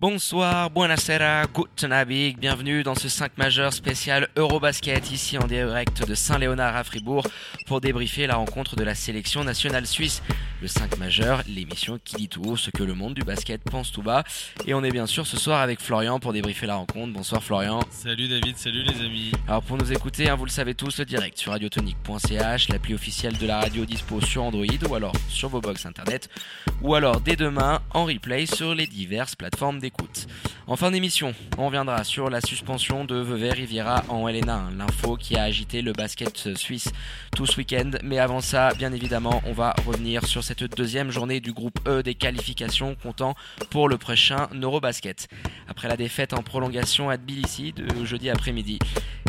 Bonsoir, buonasera, guten Abend, bienvenue dans ce 5 majeur spécial Eurobasket ici en direct de Saint-Léonard à Fribourg pour débriefer la rencontre de la sélection nationale suisse. Le 5 majeur, l'émission qui dit tout haut ce que le monde du basket pense tout bas. Et on est bien sûr ce soir avec Florian pour débriefer la rencontre. Bonsoir Florian. Salut David, salut les amis. Alors pour nous écouter, hein, vous le savez tous, le direct sur radiotonique.ch, l'appli officielle de la radio dispo sur Android ou alors sur vos box internet ou alors dès demain en replay sur les diverses plateformes en fin d'émission, on reviendra sur la suspension de Vevey Riviera en LN1, l'info qui a agité le basket suisse tout ce week-end. Mais avant ça, bien évidemment, on va revenir sur cette deuxième journée du groupe E des qualifications comptant pour le prochain Eurobasket. Après la défaite en prolongation à Tbilissi de jeudi après-midi,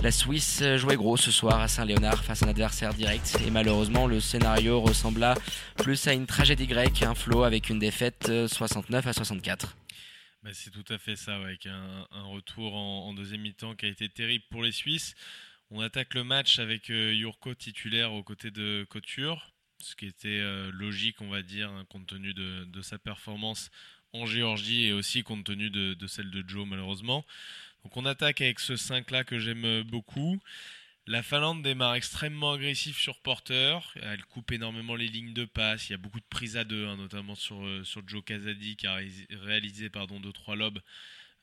la Suisse jouait gros ce soir à Saint-Léonard face à un adversaire direct et malheureusement le scénario ressembla plus à une tragédie grecque, un flot avec une défaite 69 à 64. Bah, c'est tout à fait ça, avec un, retour en, deuxième mi-temps qui a été terrible pour les Suisses. On attaque le match avec euh, Yurko titulaire aux côtés de Couture, ce qui était euh, logique, on va dire, hein, compte tenu de, sa performance en Géorgie et aussi compte tenu de, de, celle de Joe, malheureusement. Donc on attaque avec ce 5-là que j'aime beaucoup. La Finlande démarre extrêmement agressif sur porteur. Elle coupe énormément les lignes de passe. Il y a beaucoup de prises à deux, hein, notamment sur, euh, sur Joe Kazadi qui a réalisé pardon, 2-3 lobes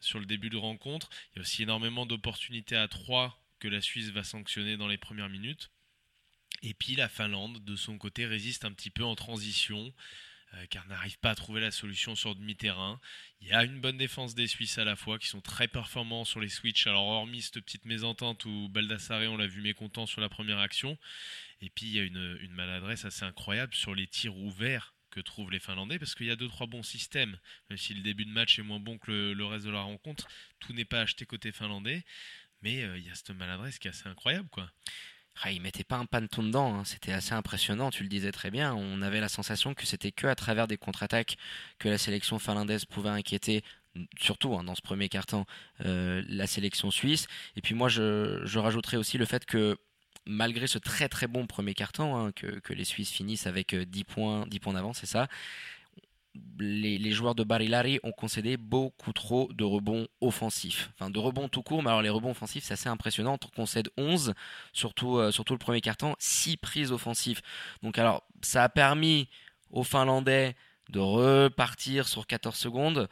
sur le début de rencontre. Il y a aussi énormément d'opportunités à 3 que la Suisse va sanctionner dans les premières minutes. Et puis la Finlande, de son côté, résiste un petit peu en transition. Euh, car n'arrive pas à trouver la solution sur demi-terrain. Il y a une bonne défense des Suisses à la fois qui sont très performants sur les switches. Alors hormis cette petite mésentente où Baldassare on l'a vu mécontent sur la première action. Et puis il y a une, maladresse assez incroyable sur les tirs ouverts que trouvent les Finlandais parce qu'il y a deux trois bons systèmes. Même si le début de match est moins bon que le, reste de la rencontre, tout n'est pas acheté côté finlandais. Mais euh, il y a cette maladresse qui est assez incroyable quoi. Ah, il mettait pas un panneau dedans, hein. c'était assez impressionnant, tu le disais très bien. On avait la sensation que c'était que à travers des contre-attaques que la sélection finlandaise pouvait inquiéter, surtout hein, dans ce premier carton, euh, la sélection suisse. Et puis moi, je, je rajouterais aussi le fait que malgré ce très très bon premier carton, hein, que, que, les Suisses finissent avec 10 euh, points, 10 points d'avance, c'est ça, les, joueurs de Barilari ont concédé beaucoup trop de rebonds offensifs. Enfin, de rebonds tout court, mais alors les rebonds offensifs, c'est assez impressionnant. On concède 11, surtout, euh, surtout le premier carton, 6 prises offensives. Donc, alors, ça a permis aux Finlandais de repartir sur 14 secondes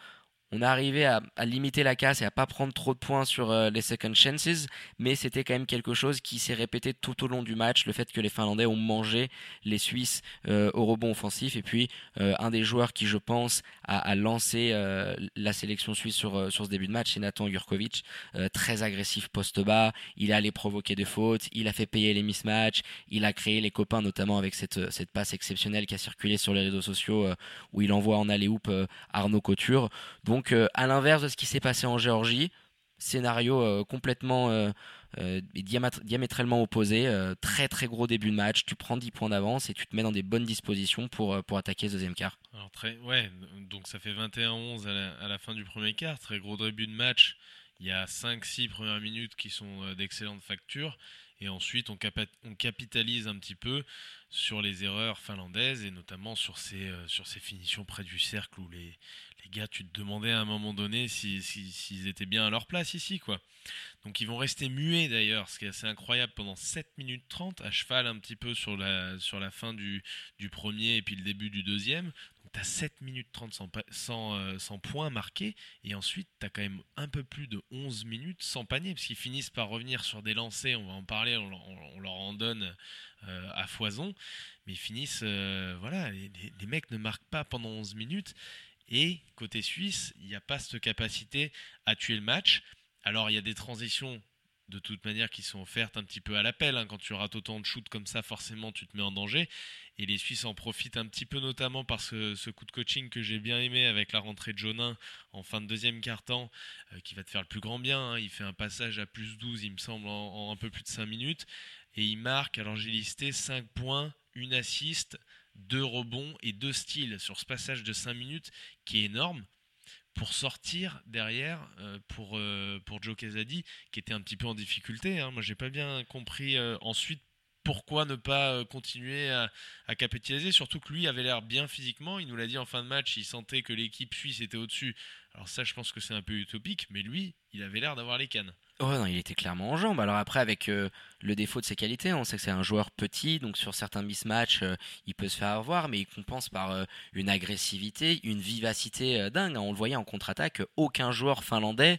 on a arrivé à, limiter la casse et à pas prendre trop de points sur euh, les second chances, mais c'était quand même quelque chose qui s'est répété tout au long du match, le fait que les Finlandais ont mangé les Suisses euh, au rebond offensif, et puis euh, un des joueurs qui, je pense, a, lancé la sélection suisse sur, sur ce début de match, c'est Nathan Jurkovic, très agressif poste bas, il a allé provoquer des fautes, il a fait payer les mismatchs, il a créé les copains, notamment avec cette, cette passe exceptionnelle qui a circulé sur les réseaux sociaux, où il envoie en aller-hoop Arnaud Couture. Donc, euh, à l'inverse de ce qui s'est passé en Géorgie, scénario euh, complètement euh, diamétralement opposé. très très gros début de match. Tu prends 10 points d'avance et tu te mets dans des bonnes dispositions pour, pour attaquer ce deuxième quart. Alors, très, ouais, donc ça fait 21-11 à, la fin du premier quart. Très gros début de match. Il y a 5-6 premières minutes qui sont d'excellente facture. Et ensuite, on, capitalise un petit peu sur les erreurs finlandaises et notamment sur ces, sur ces finitions près du cercle où les, les gars, tu te demandais à un moment donné s'ils si, étaient bien à leur place ici, quoi. Donc ils vont rester muets d'ailleurs, ce qui est assez incroyable pendant 7 minutes 30, à cheval un petit peu sur la, sur la fin du, du premier et puis le début du deuxième. Tu as 7 minutes 30 sans, sans, euh, sans points marqués, et ensuite tu as quand même un peu plus de 11 minutes sans panier, parce qu'ils finissent par revenir sur des lancers, on va en parler, on, leur en donne euh, à foison, mais ils finissent, euh, voilà, les, les mecs ne marquent pas pendant 11 minutes. Et côté suisse, il n'y a pas cette capacité à tuer le match. Alors il y a des transitions de toute manière qui sont offertes un petit peu à l'appel. Hein. Quand tu rates autant de shoots comme ça, forcément tu te mets en danger. Et les Suisses en profitent un petit peu notamment par ce, coup de coaching que j'ai bien aimé avec la rentrée de Jonin en fin de deuxième quart-temps, euh, qui va te faire le plus grand bien. Hein. Il fait un passage à plus 12, il me semble, en, un peu plus de 5 minutes. Et il marque, alors j'ai listé 5 points, une assiste, deux rebonds et deux styles sur ce passage de 5 minutes qui est énorme pour sortir derrière euh, pour, euh, pour Joe Casadi qui était un petit peu en difficulté. Hein. Moi j'ai pas bien compris euh, ensuite pourquoi ne pas continuer à, à, capitaliser, surtout que lui avait l'air bien physiquement, il nous l'a dit en fin de match, il sentait que l'équipe suisse était au-dessus. Alors ça, je pense que c'est un peu utopique, mais lui, il avait l'air d'avoir les cannes. Oh non, il était clairement en jambes. Alors après, avec euh, le défaut de ses qualités, on sait que c'est un joueur petit, donc sur certains mismatchs, euh, il peut se faire avoir, mais il compense par euh, une agressivité, une vivacité dingue. On le voyait en contre-attaque, aucun joueur finlandais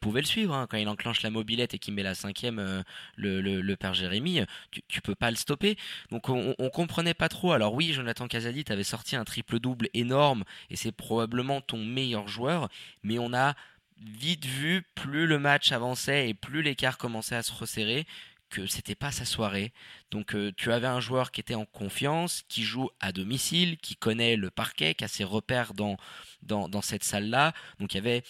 pouvait le suivre. Hein. Quand il enclenche la mobilette et qu'il met la cinquième, le, père Jérémy, tu, peux pas le stopper. Donc on, comprenait pas trop. Alors oui, Jonathan Casadit avait sorti un triple-double énorme, et c'est probablement ton meilleur joueur, mais on a vite vu, plus le match avançait et plus l'écart commençait à se resserrer, que c'était pas sa soirée. Donc euh, tu avais un joueur qui était en confiance, qui joue à domicile, qui connaît le parquet, qui a ses repères dans, dans, dans cette salle-là. Donc il y avait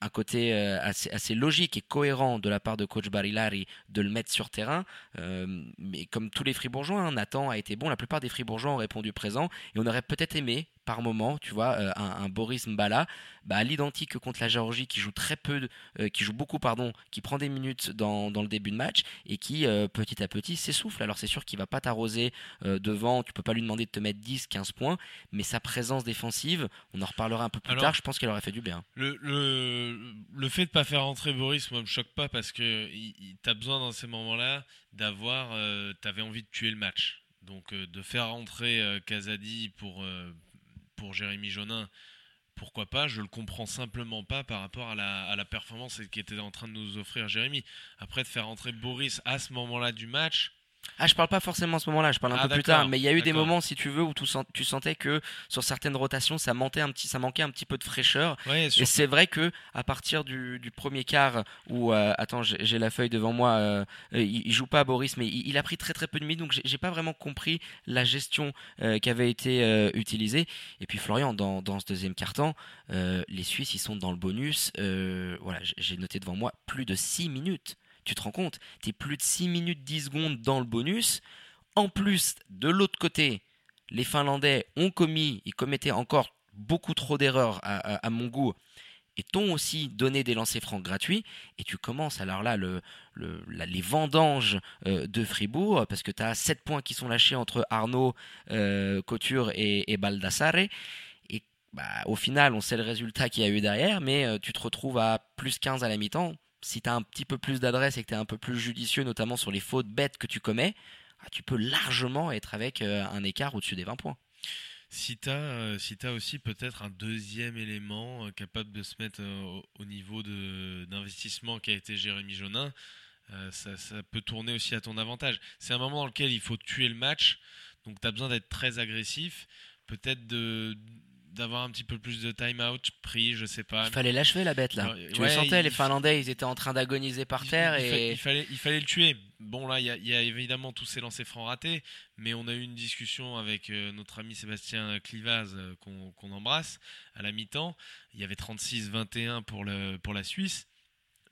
un côté euh, assez, logique et cohérent de la part de coach Barilari de le mettre sur terrain. Euh, mais comme tous les Fribourgeois, hein, Nathan a été bon. La plupart des Fribourgeois ont répondu présent et on aurait peut-être aimé par moment, tu vois, euh, un, Boris Mbala, bah, à l'identique contre la Géorgie qui joue très peu, euh, qui joue beaucoup, pardon, qui prend des minutes dans, le début de match et qui euh, petit à petit s'essouffle. Alors c'est sûr qu'il va pas t'arroser devant, tu peux pas lui demander de te mettre 10, 15 points, mais sa présence défensive, on en reparlera un peu plus tard, je pense qu'elle aurait fait du bien. Le, le, fait de pas faire rentrer Boris, moi, me choque pas parce que tu as besoin dans ces moments-là d'avoir, tu avais envie de tuer le match. Donc de faire rentrer Kazadi pour pour Jérémy Jonin, pourquoi pas Je le comprends simplement pas par rapport à la, performance qui était en train de nous offrir Jérémy. Après, de faire entrer Boris à ce moment-là du match, ah, je parle pas forcément à ce moment-là, je parle un ah, peu plus tard, mais il y a eu des moments, si tu veux, où tu, sentais que sur certaines rotations, ça manquait un petit, ça manquait un petit peu de fraîcheur. et c'est vrai que à partir du, premier quart, où euh, attends, j'ai la feuille devant moi, euh, euh, il, joue pas à Boris, mais il, a pris très très peu de minutes, donc j'ai pas vraiment compris la gestion qui avait été utilisée. Et puis Florian, dans, dans ce deuxième quart-temps, les Suisses, ils sont dans le bonus. voilà, j'ai noté devant moi plus de 6 minutes tu te rends compte Tu es plus de 6 minutes 10 secondes dans le bonus. En plus, de l'autre côté, les Finlandais ont commis, ils commettaient encore beaucoup trop d'erreurs à, mon goût, et t'ont aussi donné des lancers francs gratuits, et tu commences alors là le, les vendanges euh, de Fribourg, parce que tu as 7 points qui sont lâchés entre Arnaud, euh, Couture et, et Baldassare, et bah, au final on sait le résultat qu'il y a eu derrière, mais euh, tu te retrouves à plus 15 à la mi-temps, si tu as un petit peu plus d'adresse et que tu es un peu plus judicieux, notamment sur les fautes bêtes que tu commets, ah, tu peux largement être avec euh, un écart au-dessus des 20 points. Si tu as, euh, si aussi peut-être un deuxième élément euh, capable de se mettre au niveau d'investissement qui a été Jérémy Jonin, ça, ça, peut tourner aussi à ton avantage. C'est un moment dans lequel il faut tuer le match, donc tu as besoin d'être très agressif, peut-être de, d'avoir un petit peu plus de time out pris, je sais pas. Il fallait l'achever la bête là. tu le sentais, les Finlandais, ils étaient en train d'agoniser par terre et il, fallait, il fallait le tuer. Bon là, il y, a, évidemment tous ces lancers francs ratés, mais on a eu une discussion avec euh, notre ami Sébastien Clivaz euh, qu'on embrasse à la mi-temps. Il y avait 36-21 pour le pour la Suisse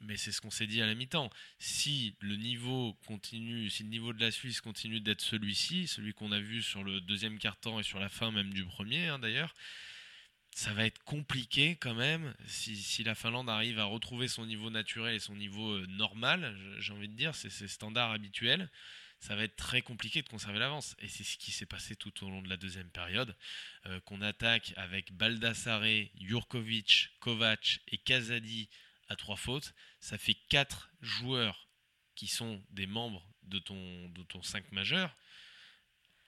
mais c'est ce qu'on s'est dit à la mi-temps. Si le niveau continue, si le niveau de la Suisse continue d'être celui-ci, celui qu'on a vu sur le deuxième quart-temps et sur la fin même du premier hein, d'ailleurs, ça va être compliqué quand même si, la Finlande arrive à retrouver son niveau naturel et son niveau euh, normal, j'ai envie de dire, c'est ses standards habituels. Ça va être très compliqué de conserver l'avance. Et c'est ce qui s'est passé tout au long de la deuxième période, euh, qu'on attaque avec Baldassare, Jurkovic, Kovac et Kazadi à trois fautes. Ça fait quatre joueurs qui sont des membres de ton, de ton 5 majeur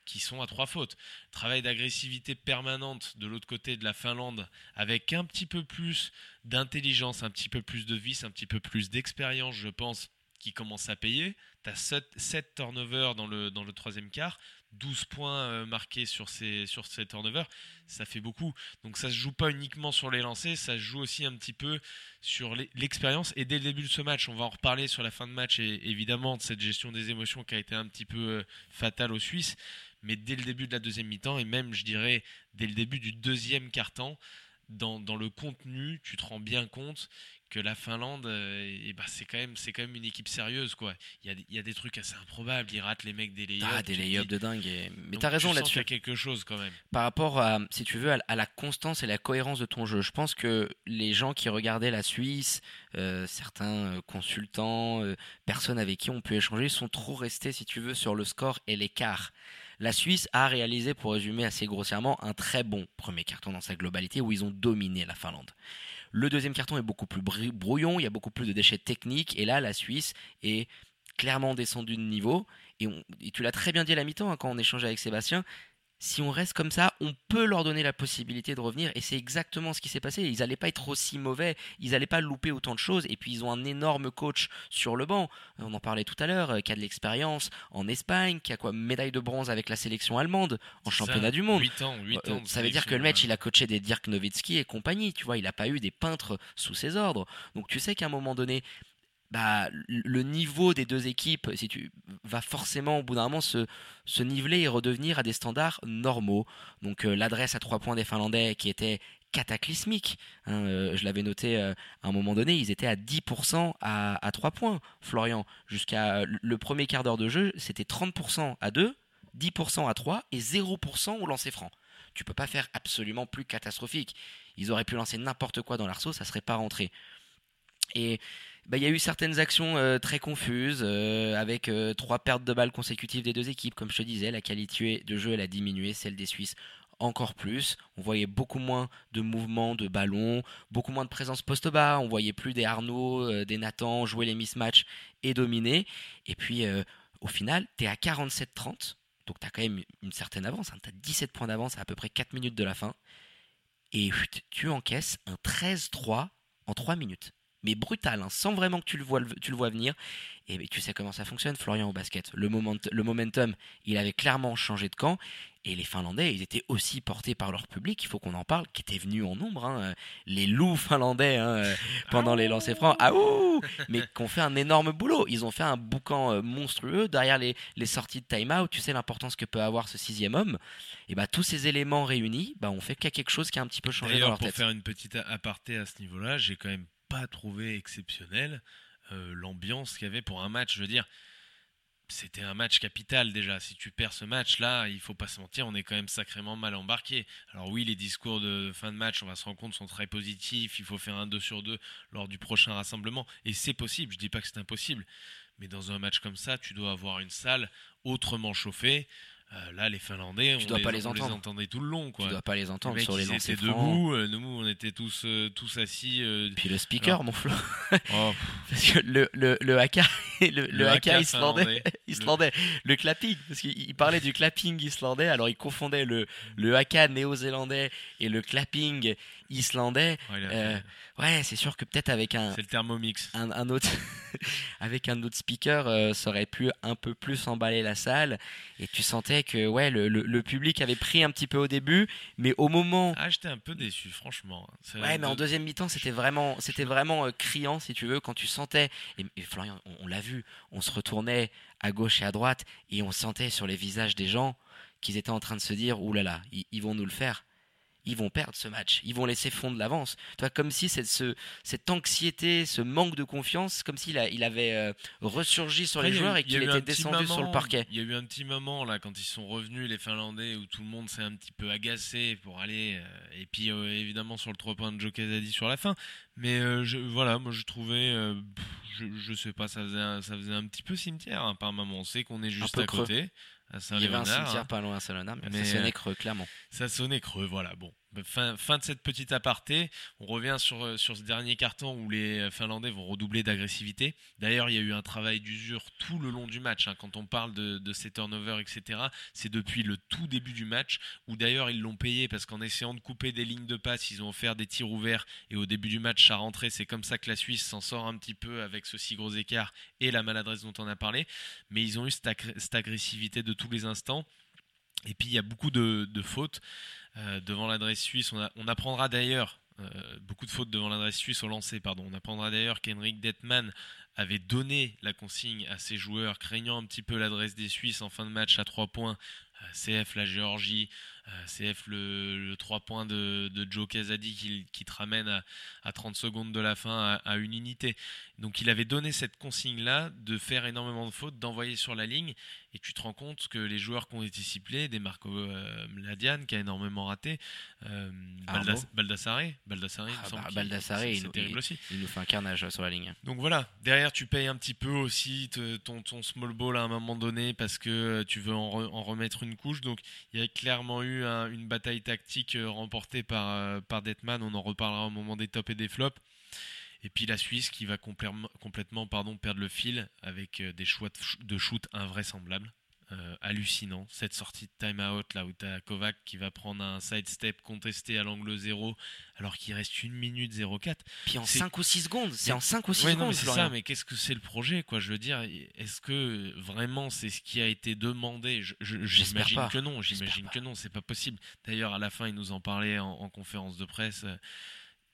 qui sont à trois fautes. Travail d'agressivité permanente de l'autre côté de la Finlande avec un petit peu plus d'intelligence, un petit peu plus de vis, un petit peu plus d'expérience, je pense, qui commence à payer. Tu as 7, turnovers dans le, dans le troisième quart, 12 points euh, marqués sur ces, sur ces turnovers, ça fait beaucoup. Donc ça se joue pas uniquement sur les lancers, ça se joue aussi un petit peu sur l'expérience. Et dès le début de ce match, on va en reparler sur la fin de match, et évidemment de cette gestion des émotions qui a été un petit peu euh, fatale aux Suisses mais dès le début de la deuxième mi-temps, et même, je dirais, dès le début du deuxième quart-temps, dans, dans, le contenu, tu te rends bien compte que la Finlande, euh, bah, c'est quand même c'est quand même une équipe sérieuse quoi. Il y a, y a, des trucs assez improbables, ils ratent les mecs des lay Ah des lay-ups de dingue. Et... Mais t'as raison là-dessus. quelque chose quand même. Par rapport à si tu veux à, la constance et la cohérence de ton jeu, je pense que les gens qui regardaient la Suisse, euh, certains euh, consultants, personnes avec qui on peut échanger, sont trop restés si tu veux sur le score et l'écart. La Suisse a réalisé, pour résumer assez grossièrement, un très bon premier carton dans sa globalité où ils ont dominé la Finlande. Le deuxième carton est beaucoup plus brouillon, il y a beaucoup plus de déchets techniques, et là, la Suisse est clairement descendue de niveau. Et, tu l'as très bien dit à la mi-temps hein, quand on échangeait avec Sébastien, si on reste comme ça, on peut leur donner la possibilité de revenir. Et c'est exactement ce qui s'est passé. Ils n'allaient pas être aussi mauvais, ils n'allaient pas louper autant de choses. Et puis ils ont un énorme coach sur le banc. On en parlait tout à l'heure, euh, qui a de l'expérience en Espagne, qui a quoi médaille de bronze avec la sélection allemande en championnat du monde. 8 ans, 8 euh, ans ça veut dire que le match, il a coaché des Dirk Nowitzki et compagnie. Tu vois, il n'a pas eu des peintres sous ses ordres. Donc tu sais qu'à un moment donné, bah, le niveau des deux équipes si tu, va forcément au bout d'un moment se, se, niveler et redevenir à des standards normaux. Donc euh, l'adresse à trois points des Finlandais qui était cataclysmique, hein, euh, je l'avais noté euh, à un moment donné, ils étaient à 10% à, à 3 points, Florian. Jusqu'à le premier quart d'heure de jeu, c'était 30% à 2, 10% à 3 et 0% au lancer franc. Tu peux pas faire absolument plus catastrophique. Ils auraient pu lancer n'importe quoi dans l'arceau, ça serait pas rentré. Et bah, il y a eu certaines actions euh, très confuses, euh, avec euh, trois pertes de balles consécutives des deux équipes. Comme je te disais, la qualité de jeu elle a diminué, celle des Suisses encore plus. On voyait beaucoup moins de mouvements de ballon, beaucoup moins de présence poste-bas. On voyait plus des Arnaud, des Nathan jouer les mismatchs et dominer. Et puis, au final, tu es à 47-30. Donc tu as quand même une certaine avance. Hein. Tu as 17 points d'avance à à peu près 4 minutes de la fin. Et tu encaisses un 13-3 en 3 minutes mais brutal, hein, sans vraiment que tu le vois, tu le vois venir. Et tu sais comment ça fonctionne, Florian, au basket. Le, moment, le momentum, il avait clairement changé de camp. Et les Finlandais, ils étaient aussi portés par leur public, il faut qu'on en parle, qui était venu en nombre. Hein, les loups finlandais hein, euh, pendant les lancers francs. Ah ouh Mais qui ont fait un énorme boulot. Ils ont fait un boucan euh, monstrueux derrière les, les sorties de time-out. Tu sais l'importance que peut avoir ce sixième homme. Et bah tous ces éléments réunis, bah, on fait quelque chose qui a un petit peu changé dans leur pour faire une petite aparté à ce niveau-là, j'ai quand même pas trouvé exceptionnel euh, l'ambiance qu'il y avait pour un match. Je veux dire, c'était un match capital déjà. Si tu perds ce match-là, il faut pas se mentir, on est quand même sacrément mal embarqué. Alors oui, les discours de fin de match, on va se rendre compte, sont très positifs. Il faut faire un 2 sur 2 lors du prochain rassemblement. Et c'est possible, je dis pas que c'est impossible. Mais dans un match comme ça, tu dois avoir une salle autrement chauffée. Euh, là, les Finlandais, tu on, dois les, pas les, entendre. entendait tout le long. Quoi. Tu dois pas les entendre sur les lancers debout, euh, nous, on était tous, euh, tous assis. Puis le speaker, mon Flo. Oh. parce que le, le, le haka, le, le, haka, islandais, islandais, le... clapping, parce qu'il parlait du clapping islandais, alors il confondait le, le haka néo-zélandais et le clapping islandais. Ouais, c'est sûr que peut-être avec un. C'est le thermomix. Un, un autre, avec un autre speaker, ça aurait pu un peu plus emballer la salle, et tu sentais que ouais, le, le, public avait pris un petit peu au début, mais au moment. Ah, j'étais un peu déçu, franchement. Ouais, mais en deuxième mi-temps, c'était vraiment, c'était vraiment euh, criant, si tu veux, quand tu sentais. Et, Florian, on, l'a vu, on se retournait à gauche et à droite, et on sentait sur les visages des gens qu'ils étaient en train de se dire Ouh là là, ils vont nous le faire ils vont perdre ce match. Ils vont laisser fondre l'avance. Comme si cette, ce, cette anxiété, ce manque de confiance, comme s'il il avait euh, ressurgi sur les joueurs et qu'il était descendu sur le parquet. Il y a eu un petit moment là quand ils sont revenus les Finlandais où tout le monde s'est un petit peu agacé pour aller euh, et puis euh, évidemment sur le 3 points de Joe dit sur la fin. Mais je, voilà, moi je trouvais, je, je, sais pas, ça faisait un, ça faisait un petit peu cimetière hein, par moment. On sait qu'on est juste à côté. Il y avait un cimetière hein. pas loin à saint mais, ça sonnait creux, clairement. Ça sonnait creux, voilà. Bon, Fin, de cette petite aparté, on revient sur, euh, sur ce dernier carton où les Finlandais vont redoubler d'agressivité. D'ailleurs, il y a eu un travail d'usure tout le long du match. Hein. Quand on parle de, de ces turnovers, etc., c'est depuis le tout début du match où d'ailleurs ils l'ont payé parce qu'en essayant de couper des lignes de passe, ils ont offert des tirs ouverts et au début du match, ça rentrait. C'est comme ça que la Suisse s'en sort un petit peu avec ce si gros écart et la maladresse dont on a parlé. Mais ils ont eu cette, agressivité de tous les instants. Et puis il y a beaucoup de fautes. Euh, devant l'adresse suisse. On, apprendra d'ailleurs euh, beaucoup de fautes devant l'adresse suisse au lancer. Pardon. On apprendra d'ailleurs qu'Henrik Detman avait donné la consigne à ses joueurs, craignant un petit peu l'adresse des Suisses en fin de match à 3 points. CF, la Géorgie, CF, le, 3 points de, Joe Casadi qui, qui, te ramène à, 30 secondes de la fin à, une unité. Donc il avait donné cette consigne-là de faire énormément de fautes, d'envoyer sur la ligne, et tu te rends compte que les joueurs qui ont été ciblés, des Marco euh, Mladian qui a énormément raté, euh, Baldas Baldassare, Baldassare, ah, bah, Baldassare il, terrible aussi. il nous fait un carnage sur la ligne. Donc voilà, derrière tu payes un petit peu aussi ton, ton small ball à un moment donné parce que tu veux en, remettre une couche. Donc il y a clairement eu une bataille tactique euh, remportée par, euh, par Detman, on en reparlera au moment des tops et des flops. Et puis la Suisse qui va complètement perdre le fil avec euh, des choix de shoot invraisemblables. Euh, hallucinant. Cette sortie de time-out, là où tu as Kovac qui va prendre un side-step contesté à l'angle 0 alors qu'il reste 1 minute 04. Puis en 5 ou 6 secondes, c'est en 5 ou 6 secondes. c'est ça, mais qu'est-ce que c'est le projet quoi Je veux dire, est-ce que vraiment c'est ce qui a été demandé? J'imagine que non, j'imagine que non, c'est pas possible. D'ailleurs, à la fin, il nous en parlait en conférence de presse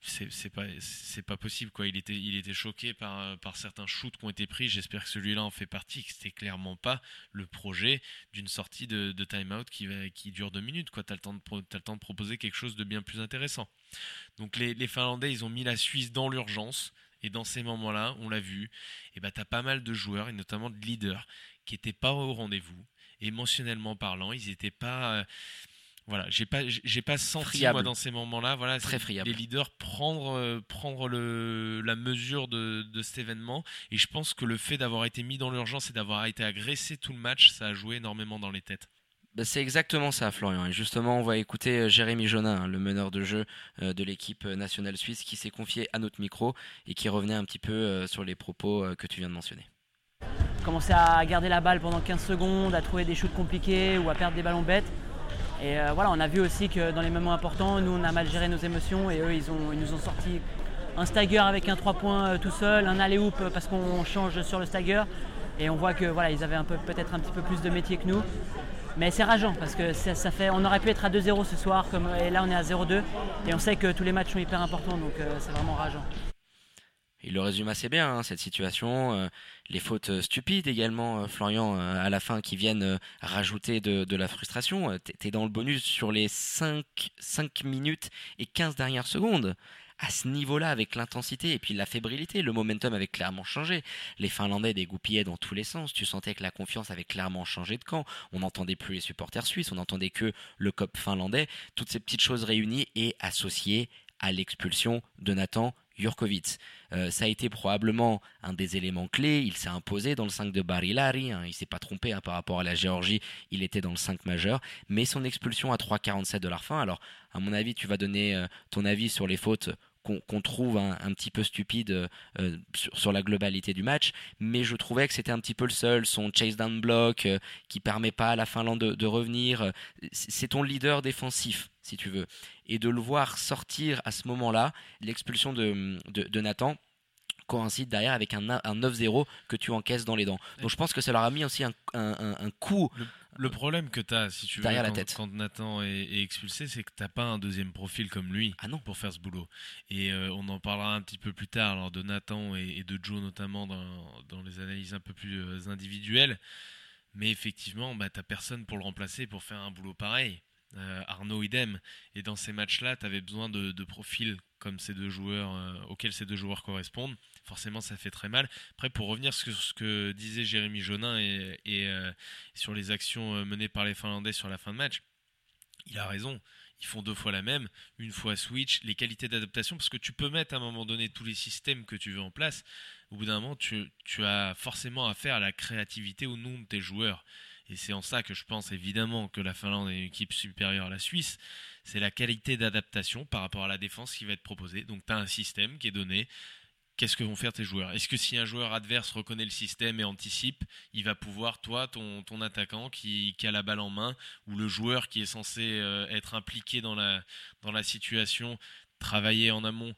c'est pas c'est pas possible quoi. Il était il était choqué par par certains shoots qui ont été pris. J'espère que celui-là en fait partie que c'était clairement pas le projet d'une sortie de, de time-out qui va qui dure deux minutes quoi. T'as le temps de as le temps de proposer quelque chose de bien plus intéressant. Donc les, les finlandais ils ont mis la Suisse dans l'urgence et dans ces moments-là on l'a vu. Et bah t'as pas mal de joueurs et notamment de leaders qui étaient pas au rendez-vous. Émotionnellement parlant ils étaient pas euh, voilà, j'ai pas, j'ai pas senti moi dans ces moments-là, voilà, très friable. Les leaders prendre, euh, prendre le, la mesure de, de, cet événement, et je pense que le fait d'avoir été mis dans l'urgence et d'avoir été agressé tout le match, ça a joué énormément dans les têtes. Bah, c'est exactement ça, Florian. Et justement, on va écouter euh, Jérémy Jonin, hein, le meneur de jeu euh, de l'équipe nationale suisse, qui s'est confié à notre micro et qui revenait un petit peu sur les propos que tu viens de mentionner. Commencer à garder la balle pendant 15 secondes, à trouver des shoots compliqués ou à perdre des ballons bêtes et euh, voilà, on a vu aussi que dans les moments importants, nous on a mal géré nos émotions et eux ils, nous ont sorti un stagger avec un 3 points euh, tout seul, un aller-hoop parce qu'on change sur le stagger. Et on voit que voilà, ils avaient peut-être un petit peu plus de métier que nous. Mais c'est rageant parce que ça, fait, on aurait pu être à 2-0 ce soir comme, et là on est à 0-2 et on sait que tous les matchs sont hyper importants donc euh, c'est vraiment rageant. Il le résume assez bien, hein, cette situation. Euh, les fautes euh, stupides également, euh, Florian, à la fin, qui viennent rajouter de, la frustration. Tu es dans le bonus sur les 5, 5 minutes et 15 dernières secondes. À ce niveau-là, avec l'intensité et puis la fébrilité, le momentum avait clairement changé. Les Finlandais dégoupillaient dans tous les sens. Tu sentais que la confiance avait clairement changé de camp. On n'entendait plus les supporters suisses, on n'entendait que le COP finlandais. Toutes ces petites choses réunies et associées à l'expulsion de Nathan Jurkovic. Euh, ça a été probablement un des éléments clés. Il s'est imposé dans le 5 de Barilari. Hein. Il s'est pas trompé hein, par rapport à la Géorgie. Il était dans le 5 majeur. Mais son expulsion à 3,47 de la fin. Alors, à mon avis, tu vas donner euh, ton avis sur les fautes qu'on trouve un, petit peu stupide euh, sur, la globalité du match, mais je trouvais que c'était un petit peu le seul, son chase down block qui permet pas à la Finlande de revenir. C'est ton leader défensif si tu veux. Et de le voir sortir à ce moment-là, l'expulsion de, de, Nathan coïncide derrière avec un, un 9-0 que tu encaisses dans les dents. Donc je pense que ça leur a mis aussi un, un, coup. Le, problème que tu as, si tu veux, derrière quand, la tête. quand Nathan est, expulsé, c'est que tu pas un deuxième profil comme lui ah non. pour faire ce boulot. Et euh, on en parlera un petit peu plus tard, alors de Nathan et, de Joe notamment, dans, dans, les analyses un peu plus euh, individuelles. Mais effectivement, bah, tu personne pour le remplacer pour faire un boulot pareil. Euh, Arnaud idem. Et dans ces matchs-là, tu avais besoin de, profils comme ces deux joueurs, euh, auxquels ces deux joueurs correspondent. Forcément, ça fait très mal. Après, pour revenir sur ce que disait Jérémy Jonin et, euh, sur les actions menées par les Finlandais sur la fin de match, il a raison. Ils font deux fois la même, une fois switch, les qualités d'adaptation, parce que tu peux mettre à un moment donné tous les systèmes que tu veux en place. Au bout d'un moment, tu, tu as forcément affaire à la créativité au nombre de tes joueurs. Et c'est en ça que je pense évidemment que la Finlande est une équipe supérieure à la Suisse. C'est la qualité d'adaptation par rapport à la défense qui va être proposée. Donc tu as un système qui est donné. Qu'est-ce que vont faire tes joueurs? Est-ce que si un joueur adverse reconnaît le système et anticipe, il va pouvoir, toi, ton, ton attaquant qui, qui, a la balle en main, ou le joueur qui est censé euh, être impliqué dans la, dans la situation, travailler en amont?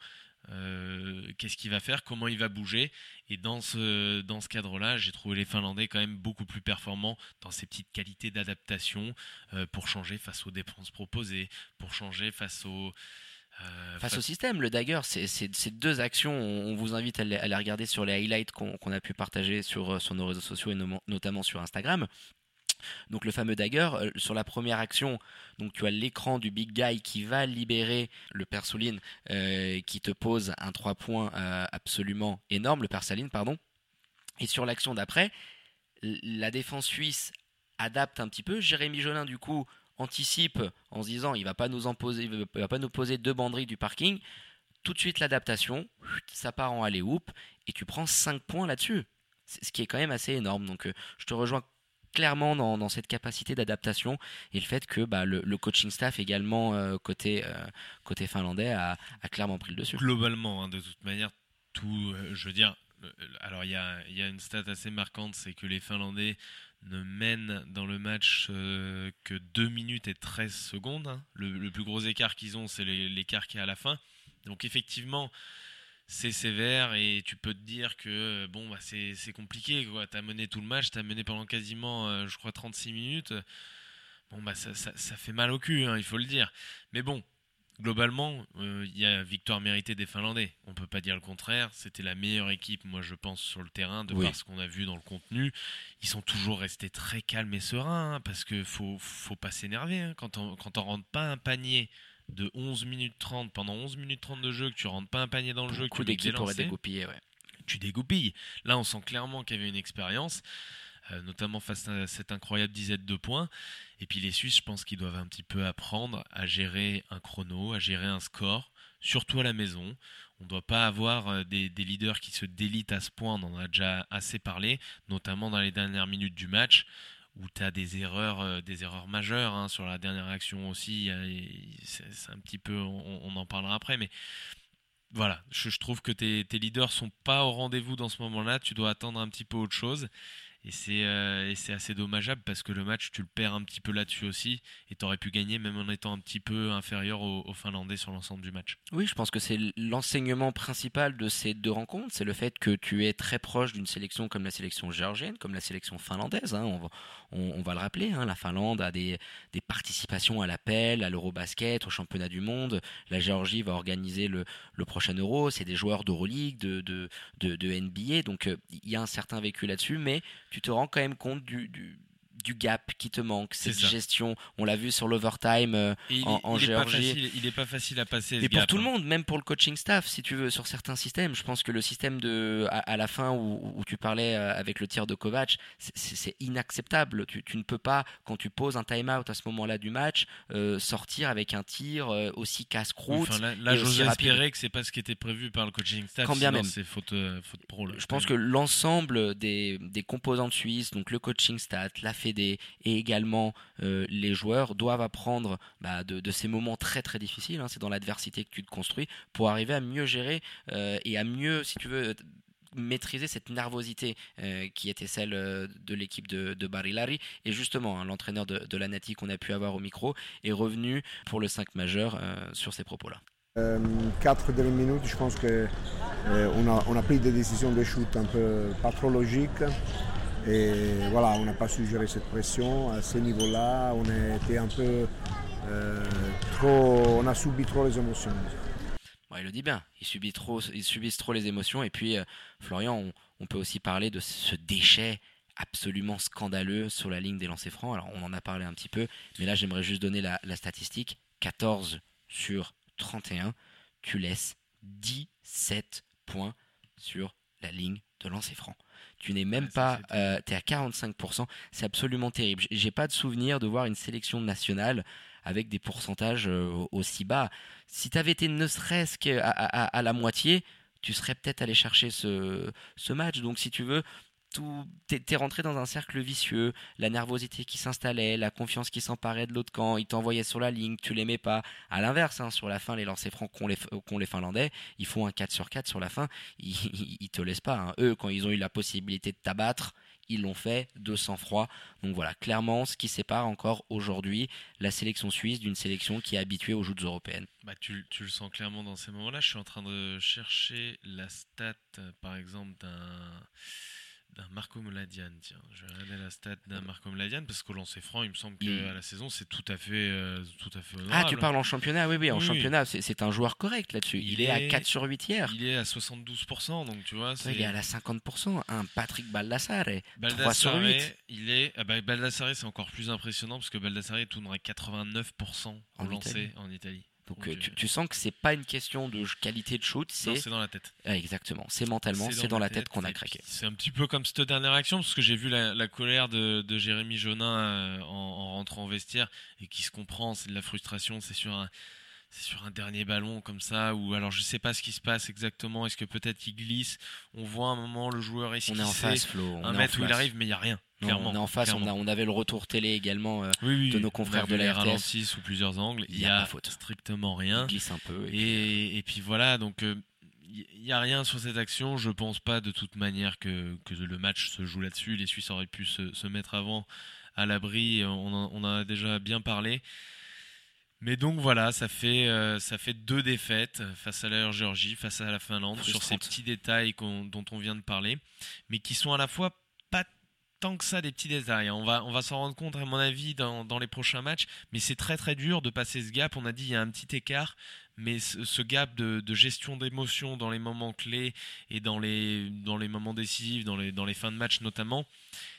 Euh, qu'est-ce qu'il va faire, comment il va bouger? Et dans ce, dans ce cadre-là, j'ai trouvé les Finlandais quand même beaucoup plus performants dans ces petites qualités d'adaptation euh, pour changer face aux dépenses proposées, pour changer face au... Euh, face, au système, le dagger, c'est deux actions. On vous invite à les, à les regarder sur les highlights qu'on a pu partager sur, sur nos réseaux sociaux et notamment sur Instagram. Donc le fameux dagger, euh, sur la première action, donc tu as l'écran du big guy qui va libérer le père Souline, euh, qui te pose un 3 points euh, absolument énorme, le père Saline, pardon. Et sur l'action d'après, la défense suisse adapte un petit peu. Jérémy Jolin, du coup, anticipe en se disant il va pas nous en poser, il va pas nous poser deux banderies du parking. Tout de suite l'adaptation, ça part en aller hoop et tu prends 5 points là-dessus. Ce qui est quand même assez énorme. Donc je te rejoins clairement dans, cette capacité d'adaptation et le fait que bah, le, coaching staff également euh, côté, euh, côté finlandais a, clairement pris le dessus. Globalement, hein, de toute manière, tout, euh, je veux dire, alors il y a, y a, une stat assez marquante, c'est que les Finlandais ne mènent dans le match que 2 minutes et 13 secondes. Hein. Le, plus gros écart qu'ils ont, c'est l'écart qui est à la fin. Donc effectivement, c'est sévère et tu peux te dire que euh, bon bah c'est compliqué quoi. T'as mené tout le match, t'as mené pendant quasiment euh, je crois 36 minutes. Bon bah ça, ça, fait mal au cul, hein, il faut le dire. Mais bon, globalement, euh, il y a victoire méritée des Finlandais. On peut pas dire le contraire. C'était la meilleure équipe, moi je pense, sur le terrain, de par ce qu'on a vu dans le contenu. Ils sont toujours restés très calmes et sereins, hein, parce que faut, faut pas s'énerver. Hein. Quand on, quand on rentre pas un panier de 11 minutes 30 pendant 11 minutes 30 de jeu que tu rentres pas un panier dans le jeu, d'équipe pourrait dégoupiller, Tu dégoupilles. Là, on sent clairement qu'il y avait une expérience, euh, notamment face à cette incroyable dizaine de points. Et puis les Suisses, je pense qu'ils doivent un petit peu apprendre à gérer un chrono, à gérer un score, surtout à la maison. On ne doit pas avoir euh, des, des, leaders qui se délitent à ce point, on en a déjà assez parlé, notamment dans les dernières minutes du match où tu as des erreurs, euh, des erreurs majeures hein, sur la dernière action aussi. C'est un petit peu, on, en parlera après, mais voilà, je, je trouve que tes, tes leaders sont pas au rendez-vous dans ce moment-là. Tu dois attendre un petit peu autre chose. Euh, et c'est assez dommageable parce que le match, tu le perds un petit peu là-dessus aussi. Et tu aurais pu gagner même en étant un petit peu inférieur aux, Finlandais sur l'ensemble du match. Oui, je pense que c'est l'enseignement principal de ces deux rencontres. C'est le fait que tu es très proche d'une sélection comme la sélection géorgienne, comme la sélection finlandaise. Hein. On, va, on, va, le rappeler, hein. la Finlande a des, des participations à l'appel, à l'Eurobasket, au championnat du monde. La Géorgie va organiser le, le prochain Euro. C'est des joueurs d'Euroleague, de, de, de, de, NBA. Donc euh, il y a un certain vécu là-dessus. Mais tu te rends quand même compte du, gap qui te manque, cette gestion. On l'a vu sur l'overtime euh, en, Géorgie. il n'est pas facile à passer. Et pour tout le hein. monde, même pour le coaching staff, si tu veux, sur certains systèmes, je pense que le système de à, la fin où, tu parlais euh, avec le tir de Kovac, c'est inacceptable. Tu, ne peux pas, quand tu poses un time-out à ce moment-là du match, euh, sortir avec un tir aussi casse-croûte. là, j'ose espérer que c'est pas ce qui était prévu par le coaching staff. Quand bien même. C'est faute, faute pro. je pense que l'ensemble des, des composantes suisses, donc le coaching staff, la et également euh, les joueurs doivent apprendre bah, de, ces moments très très difficiles, hein, c'est dans l'adversité que tu te construis, pour arriver à mieux gérer euh, et à mieux, si tu veux, maîtriser cette nervosité euh, qui était celle de l'équipe de, de, Barilari. Et justement, hein, l'entraîneur de, de, la Nati qu'on a pu avoir au micro est revenu pour le 5 majeur sur ces propos-là. quatre dernières minutes, je pense qu'on a, a pris des décisions de shoot un peu pas trop logiques. Et voilà, on n'a pas su gérer cette pression. À ce niveau-là, on était un peu euh, trop. On a subi trop les émotions. il le dit bien, ils subissent trop, ils subissent trop les émotions. Et puis, euh, Florian, on, peut aussi parler de ce déchet absolument scandaleux sur la ligne des lancers francs. Alors, on en a parlé un petit peu, mais là, j'aimerais juste donner la, la statistique 14 sur 31. Tu laisses 17 points sur la ligne de lancer franc. Tu n'es même pas, euh, tu es à 45%. C'est absolument terrible. J'ai pas de souvenir de voir une sélection nationale avec des pourcentages euh, aussi bas. Si tu avais été ne serait-ce qu'à à, la moitié, tu serais peut-être allé chercher ce, ce match. Donc si tu veux, tout t'es rentré dans un cercle vicieux, la nervosité qui s'installait, la confiance qui s'emparait de l'autre camp, ils t'envoyaient sur la ligne, tu l'aimais pas. À l'inverse, hein, sur la fin, les lancers francs qu'ont les, les Finlandais, ils font un 4 sur 4 sur la fin, ils, ils te laissent pas. Hein. Eux, quand ils ont eu la possibilité de t'abattre, ils l'ont fait de sang-froid. Donc voilà, clairement, ce qui sépare encore aujourd'hui la sélection suisse d'une sélection qui est habituée aux joutes européennes. Bah, tu, tu, le sens clairement dans ces moments-là. Je suis en train de chercher la stat, par exemple, d'un d'un Marco Mladian. Tiens, je vais regarder la stat d'un Marco Mladian parce qu'au lancer franc, il me semble qu'à la saison, c'est tout à fait, euh, tout à fait Ah, tu parles en championnat Oui, oui, en championnat, c'est un joueur correct là-dessus. Il, est, à 4 sur 8 hier. Il est à 72%, donc tu vois. il est à 50%. Un Patrick Baldassare, Baldassare 3 sur 8. Il est, ah bah, Baldassare, c'est encore plus impressionnant parce que Baldassare tournerait 89% au lancer en Italie. Donc euh, tu, sens que c'est pas une question de qualité de shoot, c'est dans la tête. exactement, c'est mentalement, c'est dans, la tête, qu'on a craqué. C'est un petit peu comme cette dernière action parce que j'ai vu la, colère de, de, Jérémy Jonin euh, en, rentrant au vestiaire et qui se comprend, c'est de la frustration, c'est sur un c'est sur un dernier ballon comme ça ou alors je sais pas ce qui se passe exactement est-ce que peut-être il glisse? On voit un moment le joueur esquisser on est en face Flo un mètre où il arrive mais il y a rien on est en face on, avait le retour télé également euh, de nos confrères de la RTS sous plusieurs angles il y, a, strictement rien il glisse un peu et, puis, voilà donc il euh, n'y a rien sur cette action. Je pense pas de toute manière que, que le match se joue là-dessus. Les Suisses auraient pu se, se mettre avant à l'abri. On, on en a déjà bien parlé. Mais donc voilà, ça fait, euh, ça fait deux défaites face à la Géorgie, face à la Finlande, sur ces petits détails dont on vient de parler, mais qui sont à la fois tant que ça des petits détails. On va, on va s'en rendre compte, à mon avis, dans, dans les prochains matchs, mais c'est très très dur de passer ce gap. On a dit il y a un petit écart, mais ce, gap de, gestion d'émotions dans les moments clés et dans les, moments décisifs, dans les, fins de match notamment,